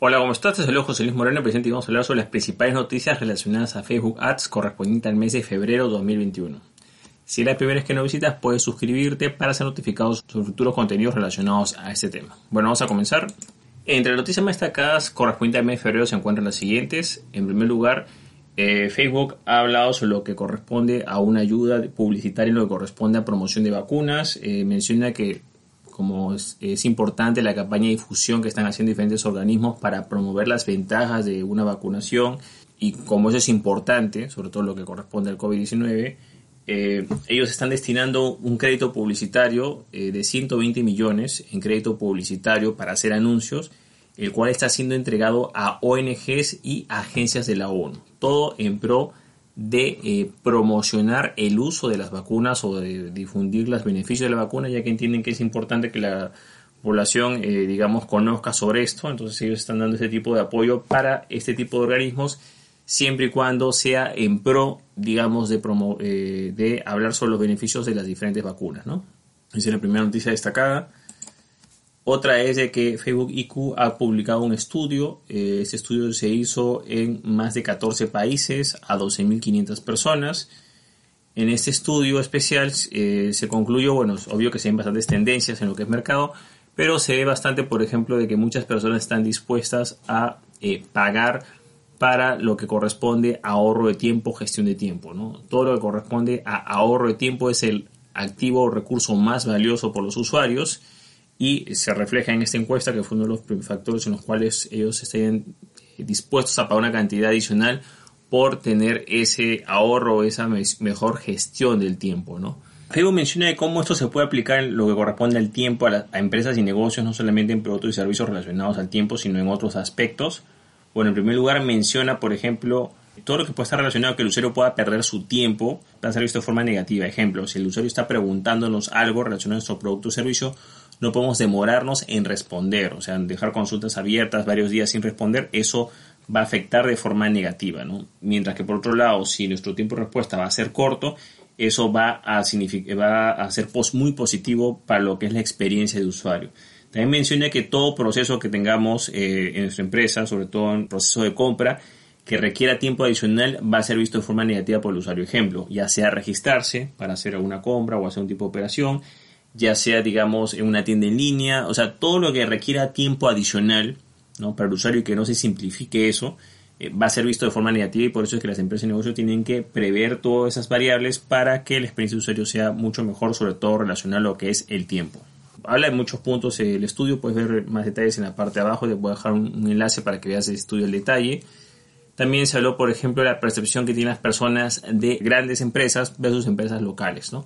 Hola, ¿cómo estás? Saludo José Luis Moreno, presente y vamos a hablar sobre las principales noticias relacionadas a Facebook Ads correspondiente al mes de febrero 2021. Si es la primera vez que nos visitas, puedes suscribirte para ser notificado sobre futuros contenidos relacionados a este tema. Bueno, vamos a comenzar. Entre las noticias más destacadas correspondientes al mes de febrero se encuentran las siguientes. En primer lugar, eh, Facebook ha hablado sobre lo que corresponde a una ayuda publicitaria en lo que corresponde a promoción de vacunas. Eh, menciona que como es, importante la campaña de difusión que están haciendo diferentes organismos para promover las ventajas de una vacunación y como eso es importante, sobre todo lo que corresponde al COVID-19, eh, ellos están destinando un crédito publicitario eh, de 120 millones en crédito publicitario para hacer anuncios, el cual está siendo entregado a ONGs y agencias de la ONU, todo en pro de eh, promocionar el uso de las vacunas o de difundir los beneficios de la vacuna, ya que entienden que es importante que la población, eh, digamos, conozca sobre esto. Entonces ellos están dando este tipo de apoyo para este tipo de organismos, siempre y cuando sea en pro, digamos, de, eh, de hablar sobre los beneficios de las diferentes vacunas, ¿no? Esa es la primera noticia destacada. Otra es de que Facebook IQ ha publicado un estudio. Eh, este estudio se hizo en más de 14 países a 12.500 personas. En este estudio especial eh, se concluyó, bueno, es obvio que se ven bastantes tendencias en lo que es mercado, pero se ve bastante, por ejemplo, de que muchas personas están dispuestas a eh, pagar para lo que corresponde a ahorro de tiempo, gestión de tiempo. ¿no? Todo lo que corresponde a ahorro de tiempo es el activo o recurso más valioso por los usuarios y se refleja en esta encuesta que fue uno de los factores en los cuales ellos estén dispuestos a pagar una cantidad adicional por tener ese ahorro, esa mejor gestión del tiempo, ¿no? Facebook menciona cómo esto se puede aplicar en lo que corresponde al tiempo a, a, empresas y negocios, no solamente en productos y servicios relacionados al tiempo, sino en otros aspectos. Bueno, en primer lugar menciona, por ejemplo, todo lo que puede estar relacionado a que el usuario pueda perder su tiempo a ser visto de forma negativa. Ejemplo, si el usuario está preguntándonos algo relacionado a nuestro producto o servicio, no podemos demorarnos en responder, o sea, dejar consultas abiertas varios días sin responder, eso va a afectar de forma negativa, ¿no? Mientras que por otro lado, si nuestro tiempo de respuesta va a ser corto, eso va a, a ser muy positivo para lo que es la experiencia de usuario. También menciona que todo proceso que tengamos eh, en nuestra empresa, sobre todo en proceso de compra, que requiera tiempo adicional va a ser visto de forma negativa por el usuario. Ejemplo, ya sea registrarse para hacer alguna compra o hacer un tipo de operación, ya sea, digamos, en una tienda en línea, o sea, todo lo que requiera tiempo adicional ¿no? para el usuario y que no se simplifique eso, eh, va a ser visto de forma negativa y por eso es que las empresas de negocio tienen que prever todas esas variables para que la experiencia de usuario sea mucho mejor, sobre todo relacionado a lo que es el tiempo. Habla de muchos puntos el estudio, puedes ver más detalles en la parte de abajo, te voy a dejar un, enlace para que veas el estudio en detalle. También se habló, por ejemplo, de la percepción que tienen las personas de grandes empresas versus empresas locales, ¿no?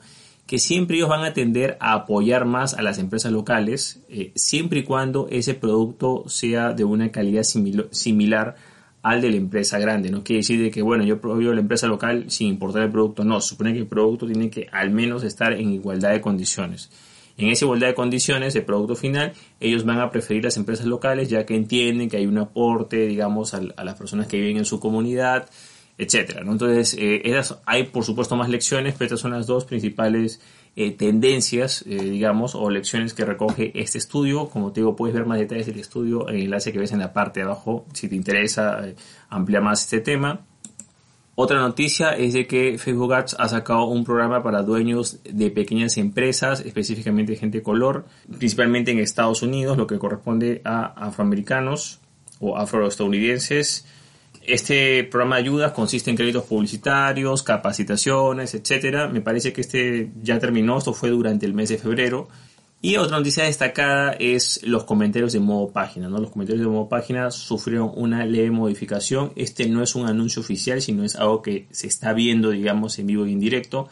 Que siempre ellos van a tender a apoyar más a las empresas locales, eh, siempre y cuando ese producto sea de una calidad similar al de la empresa grande. No quiere decir de que, bueno, yo apoyo la empresa local sin importar el producto. No, supone que el producto tiene que al menos estar en igualdad de condiciones. En esa igualdad de condiciones, el producto final, ellos van a preferir las empresas locales ya que entienden que hay un aporte, digamos, a las personas que viven en su comunidad, etcétera. Entonces, eh, hay por supuesto más lecciones, pero estas son las dos principales eh, tendencias, eh, digamos, o lecciones que recoge este estudio. Como te digo, puedes ver más detalles del estudio en el enlace que ves en la parte de abajo si te interesa ampliar más este tema. Otra noticia es de que Facebook Ads ha sacado un programa para dueños de pequeñas empresas, específicamente gente de color, principalmente en Estados Unidos, lo que corresponde a afroamericanos o afroestadounidenses este programa de ayudas consiste en créditos publicitarios, capacitaciones, etcétera. Me parece que este ya terminó, esto fue durante el mes de febrero. Y otra noticia destacada es los comentarios de modo página. ¿no? Los comentarios de modo página sufrieron una leve modificación. Este no es un anuncio oficial, sino es algo que se está viendo, digamos, en vivo y en directo.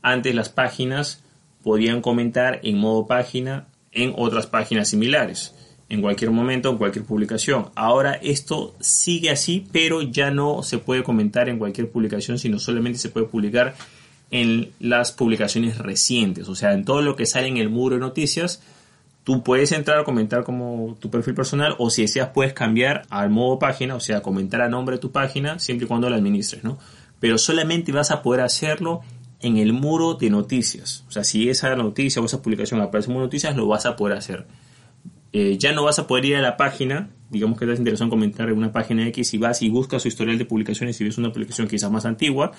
Antes las páginas podían comentar en modo página en otras páginas similares en cualquier momento, en cualquier publicación. Ahora esto sigue así, pero ya no se puede comentar en cualquier publicación, sino solamente se puede publicar en las publicaciones recientes. O sea, en todo lo que sale en el muro de noticias, tú puedes entrar a comentar como tu perfil personal o si deseas puedes cambiar al modo página, o sea, comentar a nombre de tu página siempre y cuando la administres, ¿no? Pero solamente vas a poder hacerlo en el muro de noticias. O sea, si esa noticia o esa publicación aparece en muro de noticias, lo vas a poder hacer eh, ya no vas a poder ir a la página, digamos que estás interesado en comentar en una página X y vas y buscas su historial de publicaciones y ves una publicación quizás más antigua,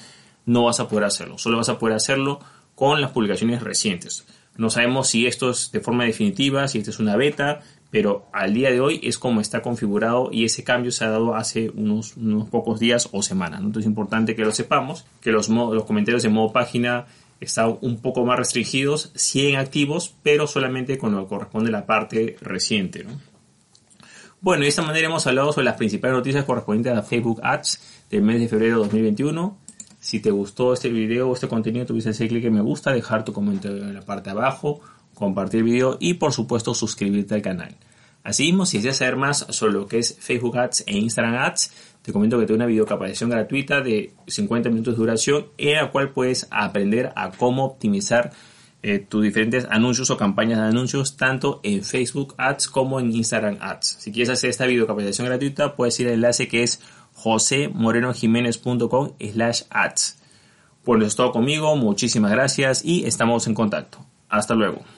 no vas a poder hacerlo. Solo vas a poder hacerlo con las publicaciones recientes. No sabemos si esto es de forma definitiva, si esta es una beta, pero al día de hoy es como está configurado y ese cambio se ha dado hace unos, unos pocos días o semanas. Entonces es importante que lo sepamos, que los, los comentarios de modo página están un poco más restringidos, siguen activos, pero solamente con lo que corresponde a la parte reciente. Bueno, de esta manera hemos hablado sobre las principales noticias correspondientes a Facebook Ads del mes de febrero de 2021. Si te gustó este video o este contenido, tuviste hacer clic en me gusta, dejar tu comentario en la parte de abajo, compartir el video y por supuesto suscribirte al canal. Asimismo, si deseas saber más sobre lo que es Facebook Ads e Instagram Ads, te comento que tengo una videocapacitación gratuita de 50 minutos de duración en la cual puedes aprender a cómo optimizar eh, tus diferentes anuncios o campañas de anuncios tanto en Facebook Ads como en Instagram Ads. Si quieres hacer esta videocapacitación gratuita, puedes ir al enlace que es josemorenojiménez.com slash ads. Por eso es todo conmigo, muchísimas gracias y estamos en contacto. Hasta luego.